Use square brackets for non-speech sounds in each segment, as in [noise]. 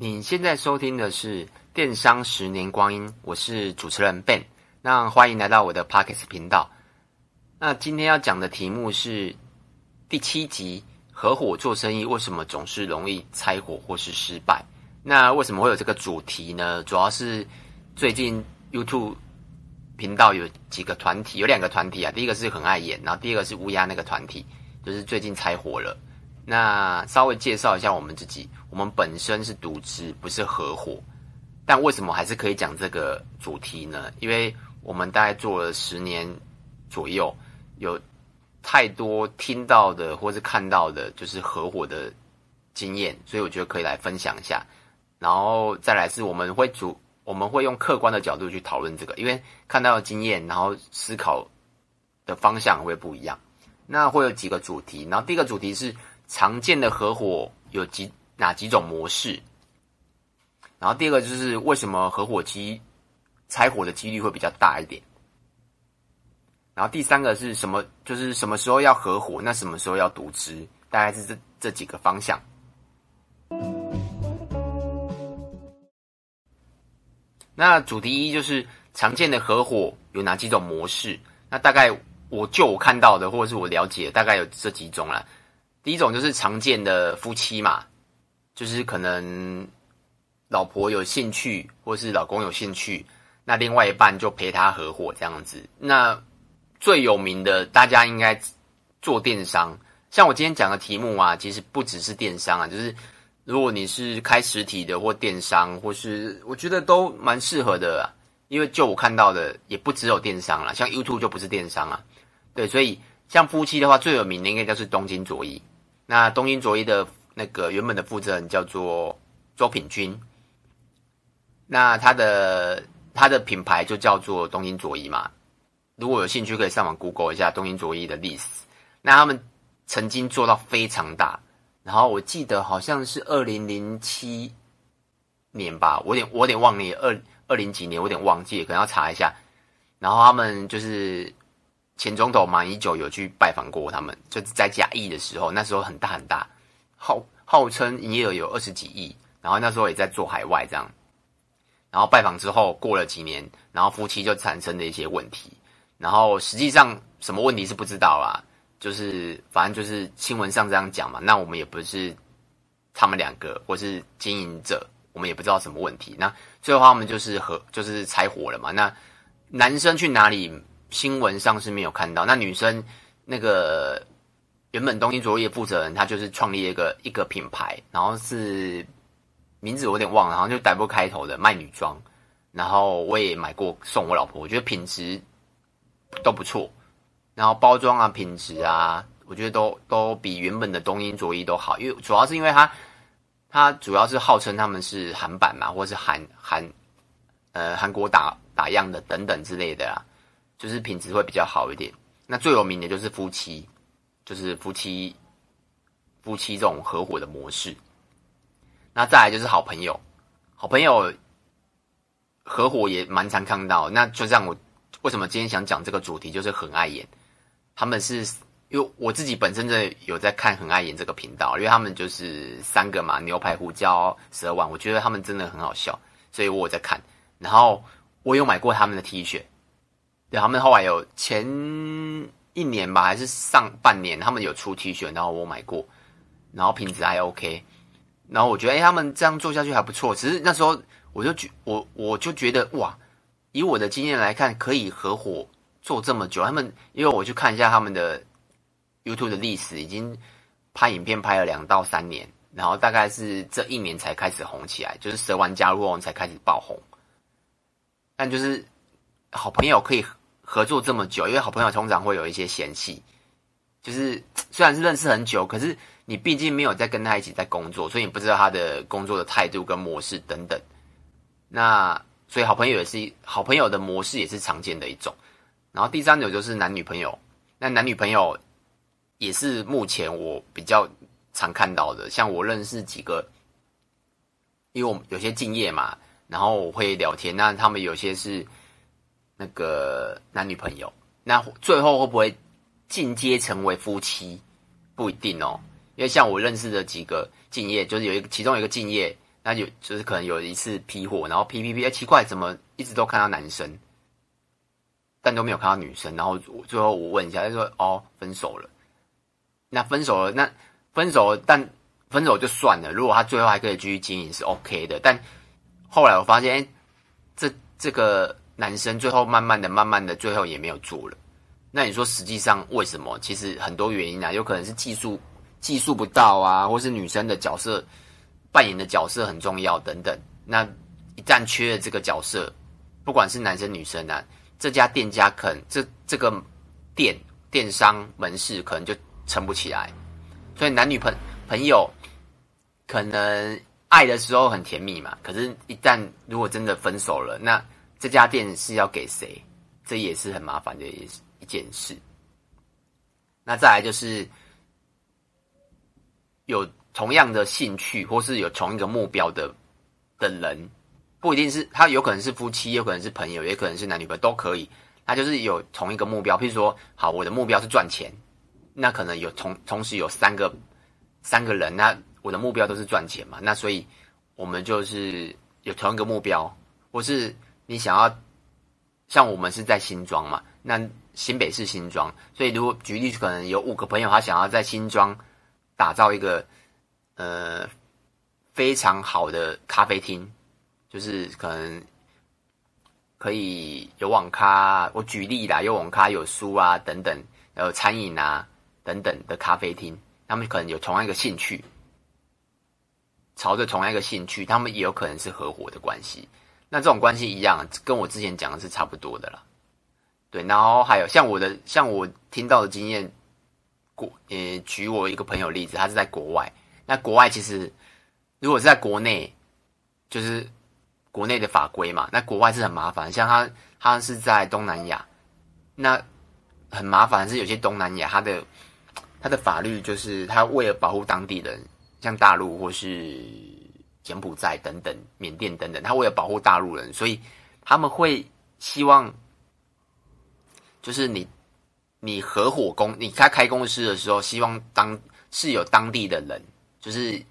你现在收听的是《电商十年光阴》，我是主持人 Ben，那欢迎来到我的 Podcast 频道。那今天要讲的题目是第七集：合伙做生意为什么总是容易拆伙或是失败？那为什么会有这个主题呢？主要是最近 YouTube 频道有几个团体，有两个团体啊，第一个是很爱演，然后第二个是乌鸦那个团体，就是最近拆伙了。那稍微介绍一下我们自己，我们本身是独资，不是合伙。但为什么还是可以讲这个主题呢？因为我们大概做了十年左右，有太多听到的或是看到的，就是合伙的经验，所以我觉得可以来分享一下。然后再来是我们会主，我们会用客观的角度去讨论这个，因为看到的经验，然后思考的方向会不一样。那会有几个主题，然后第一个主题是。常见的合伙有几哪几种模式？然后第二个就是为什么合伙期拆伙的几率会比较大一点？然后第三个是什么？就是什么时候要合伙，那什么时候要独资？大概是这这几个方向。那主题一就是常见的合伙有哪几种模式？那大概我就我看到的或者是我了解的，大概有这几种啦。第一种就是常见的夫妻嘛，就是可能老婆有兴趣，或是老公有兴趣，那另外一半就陪他合伙这样子。那最有名的，大家应该做电商，像我今天讲的题目啊，其实不只是电商啊，就是如果你是开实体的或电商，或是我觉得都蛮适合的啊，因为就我看到的，也不只有电商啦，像 YouTube 就不是电商啊，对，所以像夫妻的话，最有名的应该就是东京佐伊。那东京佐伊的那个原本的负责人叫做周品君，那他的他的品牌就叫做东京佐伊嘛。如果有兴趣，可以上网 Google 一下东京佐伊的历史。那他们曾经做到非常大，然后我记得好像是二零零七年吧，我有点我有点忘了，二二零几年我有点忘记，可能要查一下。然后他们就是。前总统马英九有去拜访过他们，就是在假意的时候，那时候很大很大，号号称营业额有二十几亿，然后那时候也在做海外这样，然后拜访之后过了几年，然后夫妻就产生了一些问题，然后实际上什么问题是不知道啦，就是反正就是新闻上这样讲嘛，那我们也不是他们两个或是经营者，我们也不知道什么问题，那最后他们就是和就是拆伙了嘛，那男生去哪里？新闻上是没有看到。那女生那个原本东京着衣负责人，他就是创立一个一个品牌，然后是名字我有点忘了，好像就 W 开头的卖女装。然后我也买过送我老婆，我觉得品质都不错。然后包装啊、品质啊，我觉得都都比原本的东京着衣都好。因为主要是因为它它主要是号称他们是韩版嘛，或是韩韩呃韩国打打样的等等之类的啊。就是品质会比较好一点。那最有名的就是夫妻，就是夫妻夫妻这种合伙的模式。那再来就是好朋友，好朋友合伙也蛮常看到。那就像我为什么今天想讲这个主题，就是很爱演。他们是因为我自己本身的有在看很爱演这个频道，因为他们就是三个嘛，牛排胡椒蛇丸，我觉得他们真的很好笑，所以我有在看。然后我有买过他们的 T 恤。对，他们后来有前一年吧，还是上半年，他们有出 T 恤，然后我买过，然后品质还 OK，然后我觉得，哎，他们这样做下去还不错。只是那时候我就觉，我我就觉得，哇，以我的经验来看，可以合伙做这么久。他们因为我去看一下他们的 YouTube 的历史，已经拍影片拍了两到三年，然后大概是这一年才开始红起来，就是蛇丸加入后才开始爆红。但就是好朋友可以。合作这么久，因为好朋友通常会有一些嫌隙，就是 [tsk] 虽然是认识很久，可是你毕竟没有在跟他一起在工作，所以你不知道他的工作的态度跟模式等等。那所以好朋友也是好朋友的模式也是常见的一种。然后第三种就是男女朋友，那男女朋友也是目前我比较常看到的。像我认识几个，因为我有些敬业嘛，然后我会聊天，那他们有些是。那个男女朋友，那最后会不会进阶成为夫妻？不一定哦。因为像我认识的几个敬业，就是有一个其中一个敬业，那有就是可能有一次批货，然后批批批，哎，奇怪，怎么一直都看到男生，但都没有看到女生？然后最后我问一下，他说：“哦，分手了。”那分手了，那分手了，但分手就算了。如果他最后还可以继续经营，是 OK 的。但后来我发现，哎，这这个男生最后慢慢的、慢慢的，最后也没有做了。那你说实际上为什么？其实很多原因啊，有可能是技术技术不到啊，或是女生的角色扮演的角色很重要等等。那一旦缺了这个角色，不管是男生女生啊，这家店家可能这这个店电商门市可能就撑不起来。所以男女朋朋友可能爱的时候很甜蜜嘛，可是一旦如果真的分手了，那这家店是要给谁？这也是很麻烦的一一件事。那再来就是有同样的兴趣，或是有同一个目标的的人，不一定是他，有可能是夫妻，有可能是朋友，也可能是男女朋友都可以。他就是有同一个目标，譬如说，好，我的目标是赚钱，那可能有同同时有三个三个人，那我的目标都是赚钱嘛，那所以我们就是有同一个目标，或是你想要。像我们是在新庄嘛，那新北市新庄，所以如果举例，可能有五个朋友，他想要在新庄打造一个呃非常好的咖啡厅，就是可能可以有网咖，我举例啦，有网咖、有书啊等等，有餐饮啊等等的咖啡厅，他们可能有同样一个兴趣，朝着同样一个兴趣，他们也有可能是合伙的关系。那这种关系一样，跟我之前讲的是差不多的啦。对，然后还有像我的，像我听到的经验，国呃，举我一个朋友例子，他是在国外。那国外其实如果是在国内，就是国内的法规嘛，那国外是很麻烦。像他，他是在东南亚，那很麻烦是有些东南亚他的他的法律就是他为了保护当地人，像大陆或是。柬埔寨等等，缅甸等等，他为了保护大陆人，所以他们会希望，就是你你合伙公，你开开公司的时候，希望当是有当地的人，就是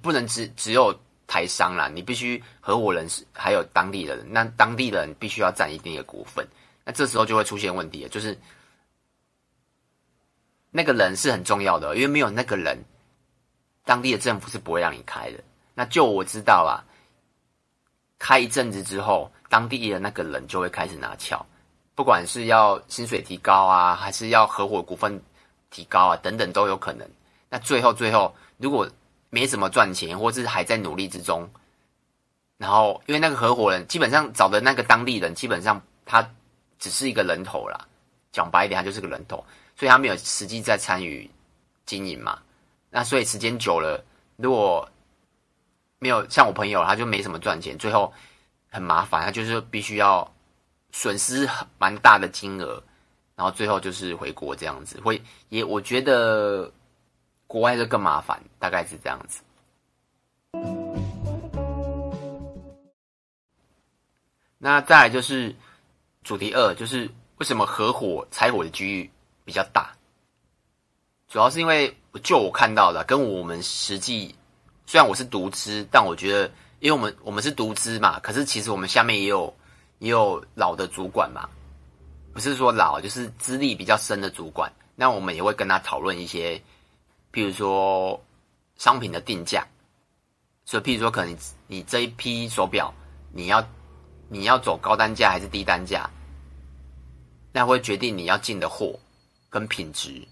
不能只只有台商啦，你必须合伙人是还有当地的人，那当地人必须要占一定的股份，那这时候就会出现问题了，就是那个人是很重要的，因为没有那个人，当地的政府是不会让你开的。那就我知道啊，开一阵子之后，当地的那个人就会开始拿翘，不管是要薪水提高啊，还是要合伙股份提高啊，等等都有可能。那最后最后，如果没怎么赚钱，或是还在努力之中，然后因为那个合伙人基本上找的那个当地人，基本上他只是一个人头啦，讲白一点，他就是个人头，所以他没有实际在参与经营嘛。那所以时间久了，如果没有像我朋友，他就没什么赚钱，最后很麻烦，他就是必须要损失蛮大的金额，然后最后就是回国这样子。会也我觉得国外就更麻烦，大概是这样子。那再来就是主题二，就是为什么合伙拆伙的机遇比较大？主要是因为就我看到的，跟我们实际。虽然我是独资，但我觉得，因为我们我们是独资嘛，可是其实我们下面也有也有老的主管嘛，不是说老，就是资历比较深的主管。那我们也会跟他讨论一些，譬如说商品的定价，所以譬如说，可能你，你这一批手表，你要你要走高单价还是低单价，那会决定你要进的货跟品质，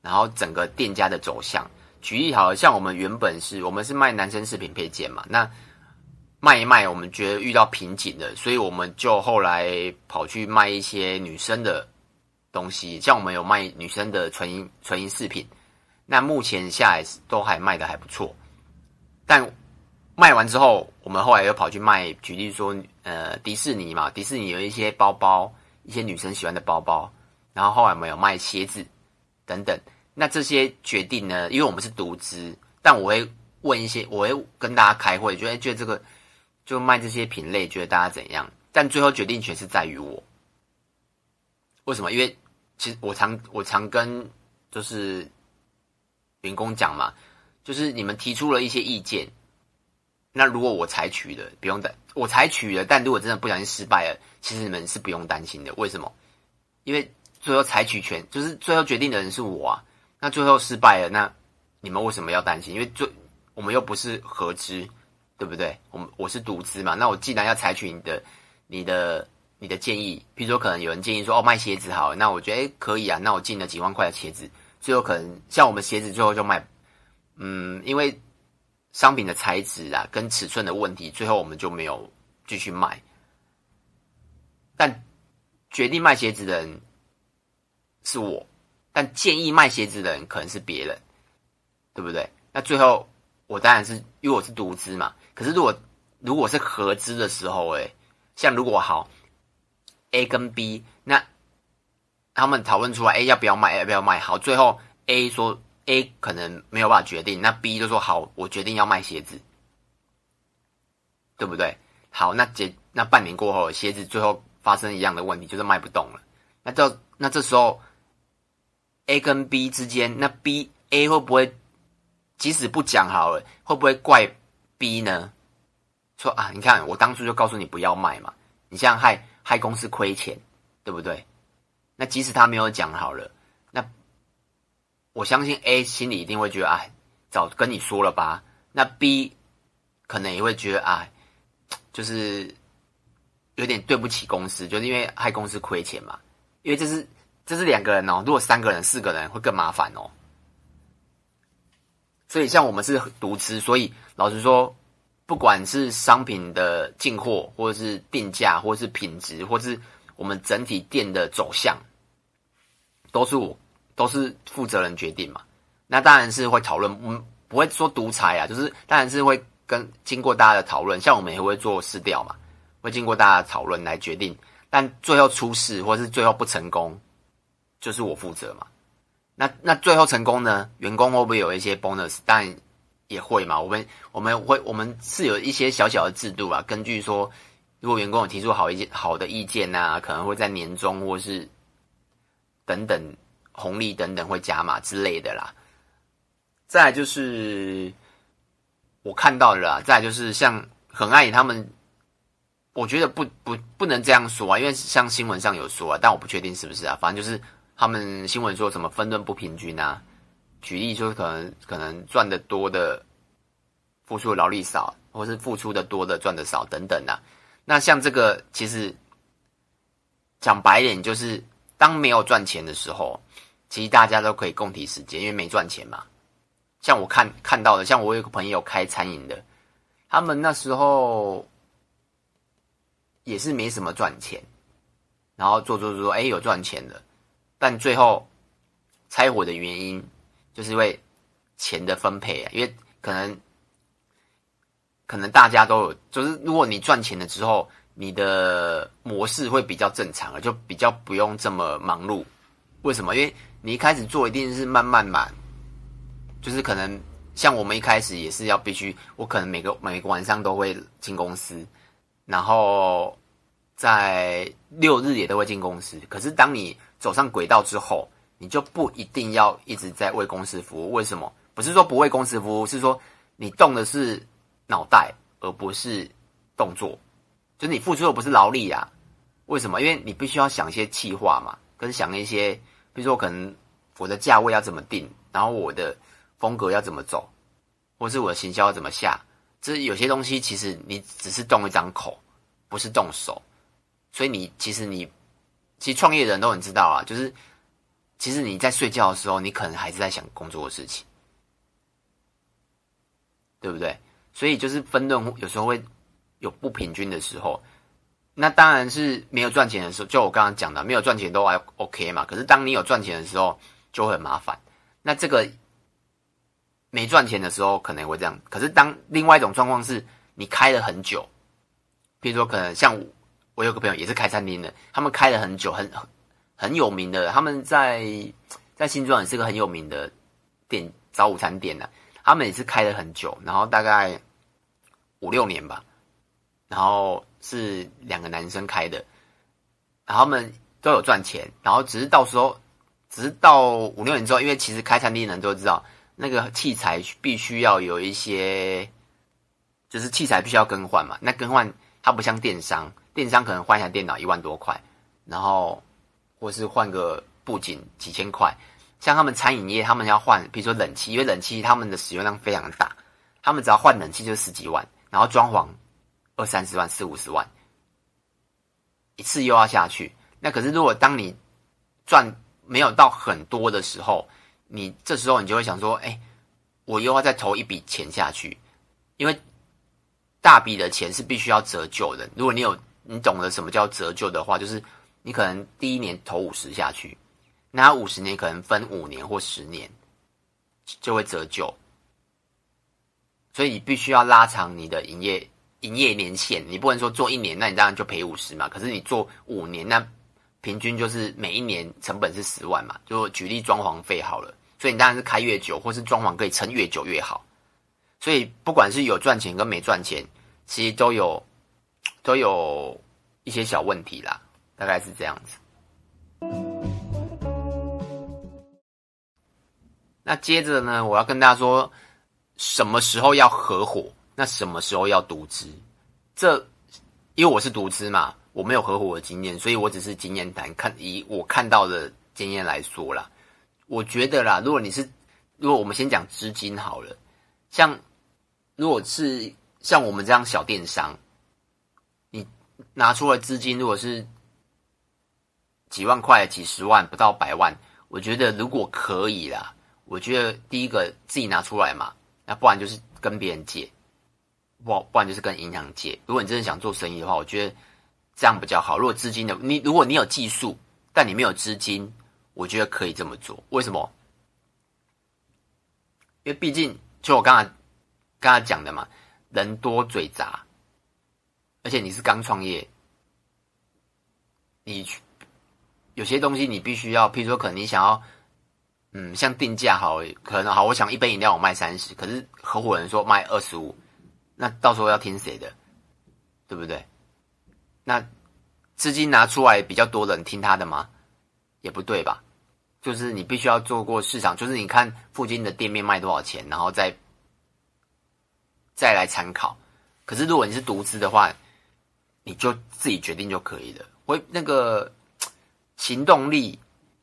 然后整个店家的走向。举例好了，像我们原本是我们是卖男生饰品配件嘛，那卖一卖，我们觉得遇到瓶颈了，所以我们就后来跑去卖一些女生的东西，像我们有卖女生的纯银纯银饰品，那目前下来都还卖的还不错。但卖完之后，我们后来又跑去卖，举例说，呃，迪士尼嘛，迪士尼有一些包包，一些女生喜欢的包包，然后后来我们有卖鞋子等等。那这些决定呢？因为我们是独资，但我会问一些，我会跟大家开会，觉得觉得这个就卖这些品类，觉得大家怎样？但最后决定权是在于我。为什么？因为其实我常我常跟就是员工讲嘛，就是你们提出了一些意见，那如果我采取了，不用担，我采取了，但如果真的不小心失败了，其实你们是不用担心的。为什么？因为最后采取权就是最后决定的人是我啊。那最后失败了，那你们为什么要担心？因为最我们又不是合资，对不对？我们我是独资嘛。那我既然要采取你的、你的、你的建议，譬如说可能有人建议说哦卖鞋子好，那我觉得可以啊。那我进了几万块的鞋子，最后可能像我们鞋子最后就卖，嗯，因为商品的材质啊跟尺寸的问题，最后我们就没有继续卖。但决定卖鞋子的人是我。但建议卖鞋子的人可能是别人，对不对？那最后我当然是因为我是独资嘛。可是如果如果是合资的时候，诶，像如果好 A 跟 B，那他们讨论出来，A 要不要卖，要不要卖？好，最后 A 说 A 可能没有办法决定，那 B 就说好，我决定要卖鞋子，对不对？好，那结那半年过后，鞋子最后发生一样的问题，就是卖不动了。那这那这时候。A 跟 B 之间，那 B A 会不会即使不讲好了，会不会怪 B 呢？说啊，你看我当初就告诉你不要卖嘛，你这样害害公司亏钱，对不对？那即使他没有讲好了，那我相信 A 心里一定会觉得，哎，早跟你说了吧。那 B 可能也会觉得，啊，就是有点对不起公司，就是因为害公司亏钱嘛，因为这是。这是两个人哦，如果三个人、四个人会更麻烦哦。所以像我们是独资，所以老实说，不管是商品的进货，或者是定价，或者是品质，或是我们整体店的走向，都是我都是负责人决定嘛。那当然是会讨论，嗯，不会说独裁啊，就是当然是会跟经过大家的讨论，像我们也会做市调嘛，会经过大家的讨论来决定。但最后出事，或是最后不成功。就是我负责嘛，那那最后成功呢？员工会不会有一些 bonus？但也会嘛。我们我们会我们是有一些小小的制度啊。根据说，如果员工有提出好一些好的意见啊，可能会在年终或是等等红利等等会加码之类的啦。再就是我看到了啦，再就是像很爱他们，我觉得不不不能这样说啊，因为像新闻上有说啊，但我不确定是不是啊，反正就是。他们新闻说什么分润不平均啊？举例说，可能可能赚的多的付出劳力少，或是付出的多的赚的少等等啊。那像这个，其实讲白点，就是当没有赚钱的时候，其实大家都可以共体时间，因为没赚钱嘛。像我看看到的，像我有个朋友开餐饮的，他们那时候也是没什么赚钱，然后做做做，哎，有赚钱的。但最后拆伙的原因，就是因为钱的分配啊，因为可能可能大家都有，就是如果你赚钱了之后，你的模式会比较正常了，就比较不用这么忙碌。为什么？因为你一开始做一定是慢慢嘛，就是可能像我们一开始也是要必须，我可能每个每个晚上都会进公司，然后在六日也都会进公司。可是当你走上轨道之后，你就不一定要一直在为公司服务。为什么？不是说不为公司服务，是说你动的是脑袋，而不是动作。就是你付出的不是劳力啊。为什么？因为你必须要想一些计划嘛，跟想一些，比如说可能我的价位要怎么定，然后我的风格要怎么走，或是我的行销要怎么下。这有些东西其实你只是动一张口，不是动手。所以你其实你。其实创业人都很知道啊，就是其实你在睡觉的时候，你可能还是在想工作的事情，对不对？所以就是分润有时候会有不平均的时候，那当然是没有赚钱的时候，就我刚刚讲的，没有赚钱都还 OK 嘛。可是当你有赚钱的时候，就很麻烦。那这个没赚钱的时候可能会这样，可是当另外一种状况是你开了很久，比如说可能像我。我有个朋友也是开餐厅的，他们开了很久，很很有名的。他们在在新庄也是个很有名的店，早午餐店呢。他们也是开了很久，然后大概五六年吧。然后是两个男生开的，然后他们都有赚钱。然后只是到时候，只是到五六年之后，因为其实开餐厅的人都知道，那个器材必须要有一些就是器材必须要更换嘛。那更换它不像电商，电商可能换一台电脑一万多块，然后或是换个布景几千块。像他们餐饮业，他们要换，比如说冷气，因为冷气他们的使用量非常大，他们只要换冷气就十几万，然后装潢二三十万、四五十万，一次又要下去。那可是如果当你赚没有到很多的时候，你这时候你就会想说，哎，我又要再投一笔钱下去，因为大笔的钱是必须要折旧的。如果你有你懂得什么叫折旧的话，就是你可能第一年投五十下去，那五十年可能分五年或十年就会折旧，所以你必须要拉长你的营业营业年限。你不能说做一年，那你当然就赔五十嘛。可是你做五年，那平均就是每一年成本是十万嘛，就举例装潢费好了，所以你当然是开越久，或是装潢可以撑越久越好。所以不管是有赚钱跟没赚钱，其实都有都有一些小问题啦，大概是这样子。那接着呢，我要跟大家说，什么时候要合伙，那什么时候要独资？这因为我是独资嘛。我没有合伙的经验，所以我只是经验谈，看以我看到的经验来说啦。我觉得啦，如果你是，如果我们先讲资金好了，像如果是像我们这样小电商，拿出了资金，如果是几万块、几十万，不到百万，我觉得如果可以啦，我觉得第一个自己拿出来嘛，那不然就是跟别人借，不不然就是跟银行借。如果你真的想做生意的话，我觉得。这样比较好。如果资金的你，如果你有技术，但你没有资金，我觉得可以这么做。为什么？因为毕竟就我刚才刚才讲的嘛，人多嘴杂，而且你是刚创业，你去有些东西你必须要，譬如说，可能你想要，嗯，像定价好，可能好，我想一杯饮料我卖三十，可是合伙人说卖二十五，那到时候要听谁的？对不对？那资金拿出来比较多的人听他的吗？也不对吧？就是你必须要做过市场，就是你看附近的店面卖多少钱，然后再再来参考。可是如果你是独资的话，你就自己决定就可以了。我那个行动力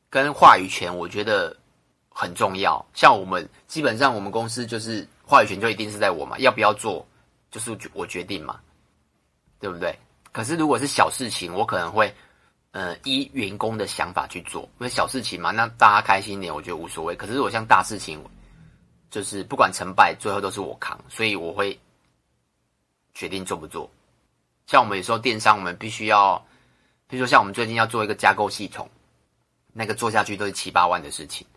跟话语权，我觉得很重要。像我们基本上我们公司就是话语权就一定是在我嘛，要不要做就是我决定嘛，对不对？可是，如果是小事情，我可能会，呃，依员工的想法去做，因为小事情嘛，那大家开心一点，我觉得无所谓。可是，如果像大事情，就是不管成败，最后都是我扛，所以我会决定做不做。像我们有时候电商，我们必须要，比如说像我们最近要做一个加购系统，那个做下去都是七八万的事情，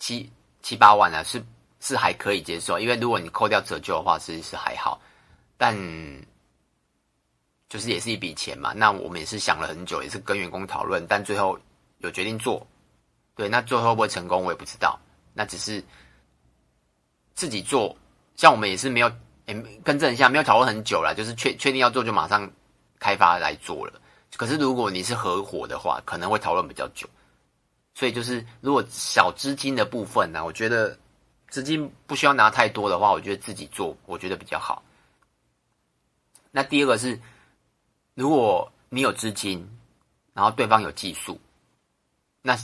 七七八万呢，是是还可以接受，因为如果你扣掉折旧的话，其实是还好，但。就是也是一笔钱嘛，那我们也是想了很久，也是跟员工讨论，但最后有决定做。对，那最后会不会成功，我也不知道。那只是自己做，像我们也是没有，欸、更正一下，没有讨论很久了，就是确确定要做就马上开发来做了。可是如果你是合伙的话，可能会讨论比较久。所以就是如果小资金的部分呢，我觉得资金不需要拿太多的话，我觉得自己做，我觉得比较好。那第二个是。如果你有资金，然后对方有技术，那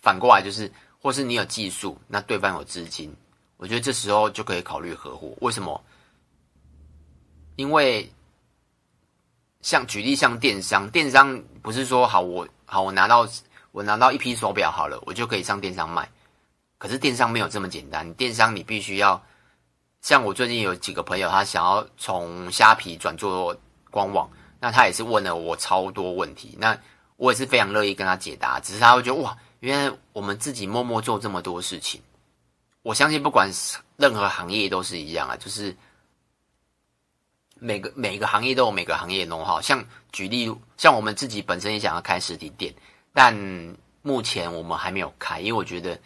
反过来就是，或是你有技术，那对方有资金，我觉得这时候就可以考虑合伙。为什么？因为像举例，像电商，电商不是说好我好我拿到我拿到一批手表好了，我就可以上电商卖。可是电商没有这么简单，电商你必须要像我最近有几个朋友，他想要从虾皮转做官网。那他也是问了我超多问题，那我也是非常乐意跟他解答。只是他会觉得哇，原来我们自己默默做这么多事情。我相信不管任何行业都是一样啊，就是每个每个行业都有每个行业的 know-how。像举例，像我们自己本身也想要开实体店，但目前我们还没有开，因为我觉得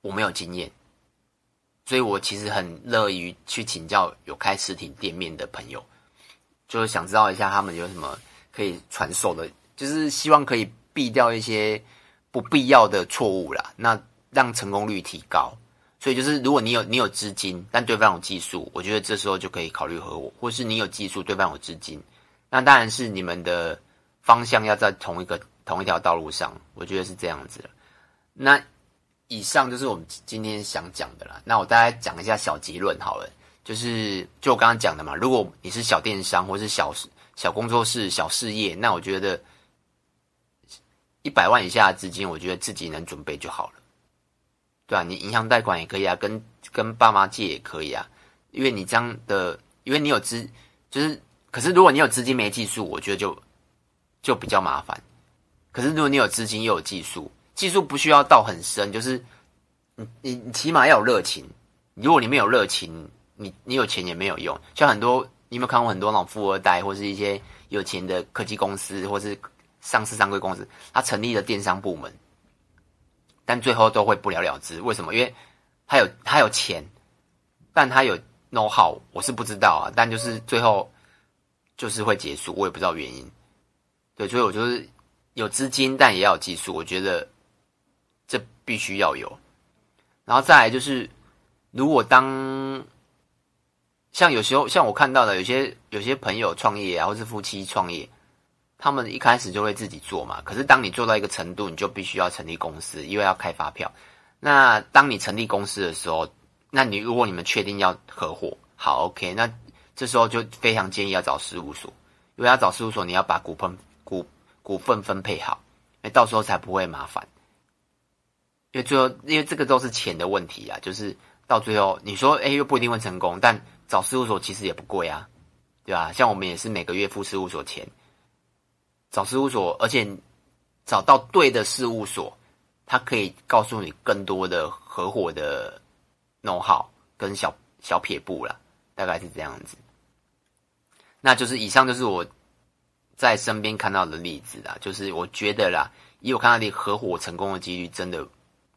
我没有经验，所以我其实很乐于去请教有开实体店面的朋友。就是想知道一下他们有什么可以传授的，就是希望可以避掉一些不必要的错误啦，那让成功率提高。所以就是如果你有你有资金，但对方有技术，我觉得这时候就可以考虑合伙，或是你有技术，对方有资金，那当然是你们的方向要在同一个同一条道路上，我觉得是这样子。那以上就是我们今天想讲的啦。那我大概讲一下小结论好了，就是就我刚刚讲的嘛，如果你是小电商或是小小工作室、小事业，那我觉得。一百万以下的资金，我觉得自己能准备就好了，对啊，你银行贷款也可以啊，跟跟爸妈借也可以啊，因为你这样的，因为你有资，就是，可是如果你有资金没技术，我觉得就就比较麻烦。可是如果你有资金又有技术，技术不需要到很深，就是你你你起码要有热情。如果你没有热情，你你有钱也没有用。像很多你有没有看过很多那种富二代，或是一些有钱的科技公司，或是。上市上柜公司，他成立了电商部门，但最后都会不了了之。为什么？因为他有他有钱，但他有 know how，我是不知道啊。但就是最后就是会结束，我也不知道原因。对，所以我就是有资金，但也要有技术。我觉得这必须要有。然后再来就是，如果当像有时候像我看到的有些有些朋友创业啊，或是夫妻创业。他们一开始就会自己做嘛，可是当你做到一个程度，你就必须要成立公司，因为要开发票。那当你成立公司的时候，那你如果你们确定要合伙，好，OK，那这时候就非常建议要找事务所，因为要找事务所，你要把股份股股份分配好，那到时候才不会麻烦。因为最后，因为这个都是钱的问题啊，就是到最后你说，哎，又不一定会成功，但找事务所其实也不贵啊，对吧？像我们也是每个月付事务所钱。找事务所，而且找到对的事务所，他可以告诉你更多的合伙的 no 号跟小小撇步了，大概是这样子。那就是以上就是我在身边看到的例子啦，就是我觉得啦，以我看到的合伙成功的几率真的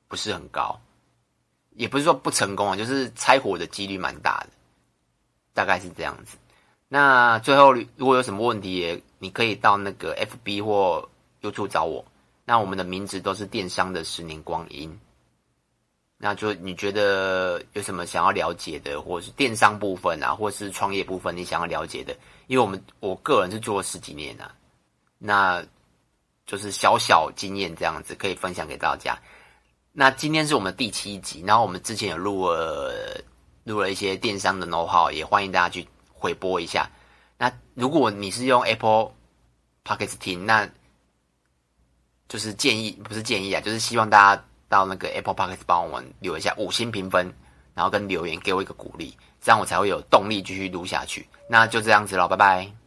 不是很高，也不是说不成功啊，就是拆伙的几率蛮大的，大概是这样子。那最后如果有什么问题。你可以到那个 FB 或 YouTube 找我，那我们的名字都是电商的十年光阴。那就你觉得有什么想要了解的，或是电商部分啊，或是创业部分，你想要了解的？因为我们我个人是做了十几年啊，那就是小小经验这样子可以分享给大家。那今天是我们第七集，然后我们之前有录了录了一些电商的 know how，也欢迎大家去回播一下。那如果你是用 Apple pocket 听，那就是建议，不是建议啊，就是希望大家到那个 Apple pocket 帮我们留一下五星评分，然后跟留言给我一个鼓励，这样我才会有动力继续录下去。那就这样子喽，拜拜。